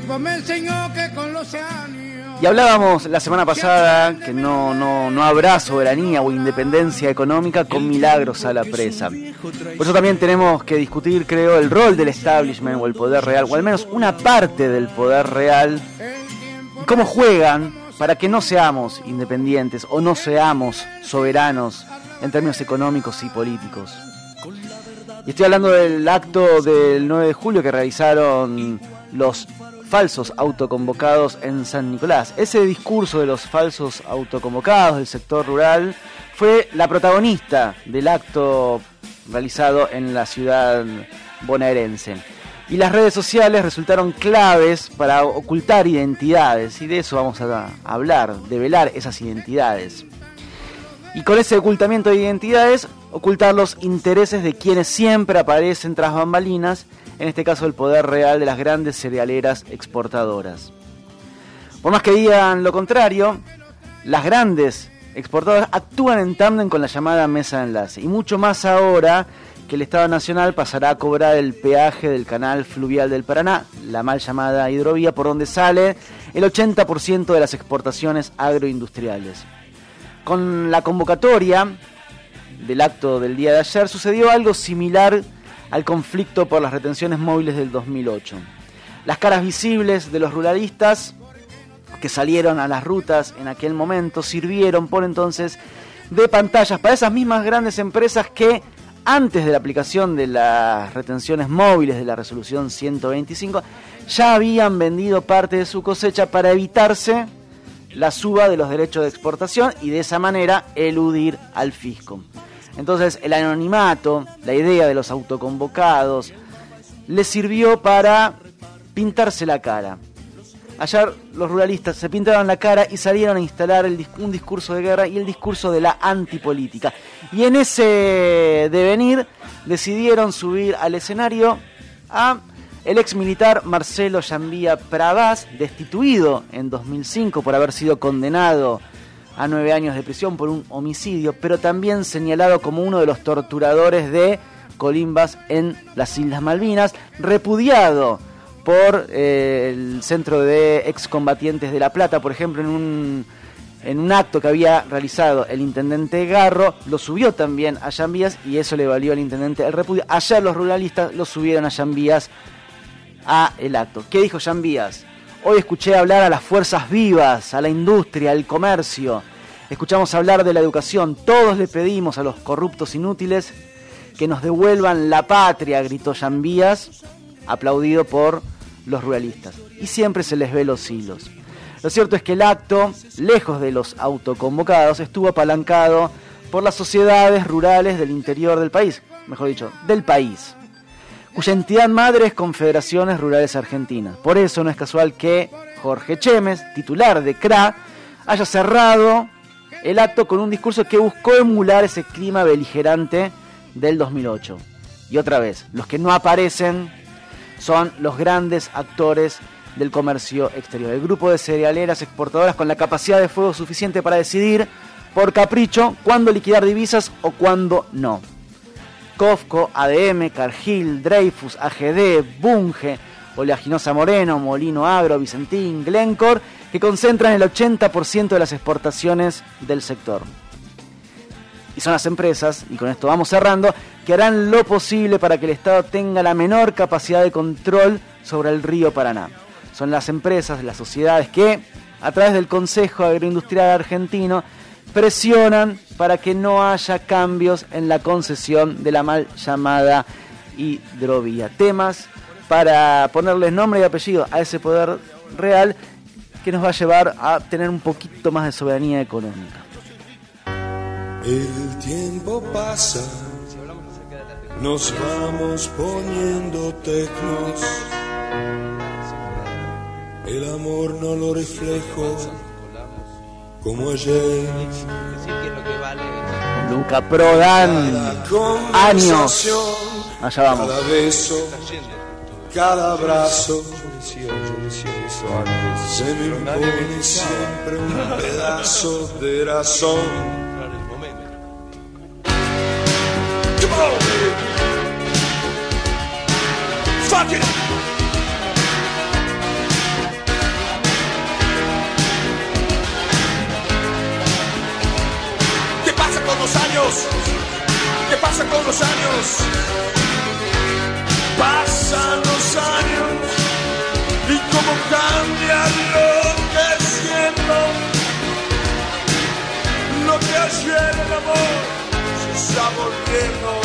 tiempo me enseñó que con los años y hablábamos la semana pasada que no, no, no habrá soberanía o independencia económica con milagros a la presa. Por eso también tenemos que discutir, creo, el rol del establishment o el poder real, o al menos una parte del poder real, y cómo juegan para que no seamos independientes o no seamos soberanos en términos económicos y políticos. Y estoy hablando del acto del 9 de julio que realizaron los falsos autoconvocados en San Nicolás. Ese discurso de los falsos autoconvocados del sector rural fue la protagonista del acto realizado en la ciudad bonaerense. Y las redes sociales resultaron claves para ocultar identidades, y de eso vamos a hablar, de velar esas identidades. Y con ese ocultamiento de identidades, ocultar los intereses de quienes siempre aparecen tras bambalinas en este caso el poder real de las grandes cerealeras exportadoras. Por más que digan lo contrario, las grandes exportadoras actúan en tándem con la llamada mesa de enlace, y mucho más ahora que el Estado Nacional pasará a cobrar el peaje del canal fluvial del Paraná, la mal llamada hidrovía, por donde sale el 80% de las exportaciones agroindustriales. Con la convocatoria del acto del día de ayer sucedió algo similar al conflicto por las retenciones móviles del 2008. Las caras visibles de los ruralistas que salieron a las rutas en aquel momento sirvieron por entonces de pantallas para esas mismas grandes empresas que antes de la aplicación de las retenciones móviles de la resolución 125 ya habían vendido parte de su cosecha para evitarse la suba de los derechos de exportación y de esa manera eludir al fisco. Entonces el anonimato, la idea de los autoconvocados, les sirvió para pintarse la cara. Ayer los ruralistas se pintaron la cara y salieron a instalar un discurso de guerra y el discurso de la antipolítica. Y en ese devenir decidieron subir al escenario a el ex militar Marcelo Yambía Pravaz, destituido en 2005 por haber sido condenado a nueve años de prisión por un homicidio, pero también señalado como uno de los torturadores de Colimbas en las Islas Malvinas, repudiado por eh, el Centro de Excombatientes de La Plata, por ejemplo, en un, en un acto que había realizado el intendente Garro, lo subió también a Yambías y eso le valió al intendente el repudio. Ayer los ruralistas lo subieron a Yambías a el acto. ¿Qué dijo Yambías? Hoy escuché hablar a las fuerzas vivas, a la industria, al comercio. Escuchamos hablar de la educación. Todos le pedimos a los corruptos inútiles que nos devuelvan la patria, gritó Jambías, aplaudido por los ruralistas. Y siempre se les ve los hilos. Lo cierto es que el acto, lejos de los autoconvocados, estuvo apalancado por las sociedades rurales del interior del país, mejor dicho, del país cuya entidad madre es Confederaciones Rurales Argentinas. Por eso no es casual que Jorge Chemes, titular de CRA, haya cerrado el acto con un discurso que buscó emular ese clima beligerante del 2008. Y otra vez, los que no aparecen son los grandes actores del comercio exterior. El grupo de cerealeras exportadoras con la capacidad de fuego suficiente para decidir por capricho cuándo liquidar divisas o cuándo no. Cofco, ADM, Cargill, Dreyfus, AGD, Bunge, Oleaginosa Moreno, Molino Agro, Vicentín, Glencore, que concentran el 80% de las exportaciones del sector. Y son las empresas, y con esto vamos cerrando, que harán lo posible para que el Estado tenga la menor capacidad de control sobre el río Paraná. Son las empresas, las sociedades que, a través del Consejo Agroindustrial Argentino, presionan para que no haya cambios en la concesión de la mal llamada hidrovía. Temas para ponerles nombre y apellido a ese poder real que nos va a llevar a tener un poquito más de soberanía económica. El tiempo pasa, nos vamos poniendo tecnos. El amor no lo reflejo como ayer. Luca Prodan, años. Allá vamos cada abrazo se me impone siempre un pedazo de razón. ¿Qué pasa con los años? ¿Qué pasa con los años? Pasan Ayer el amor se está volviendo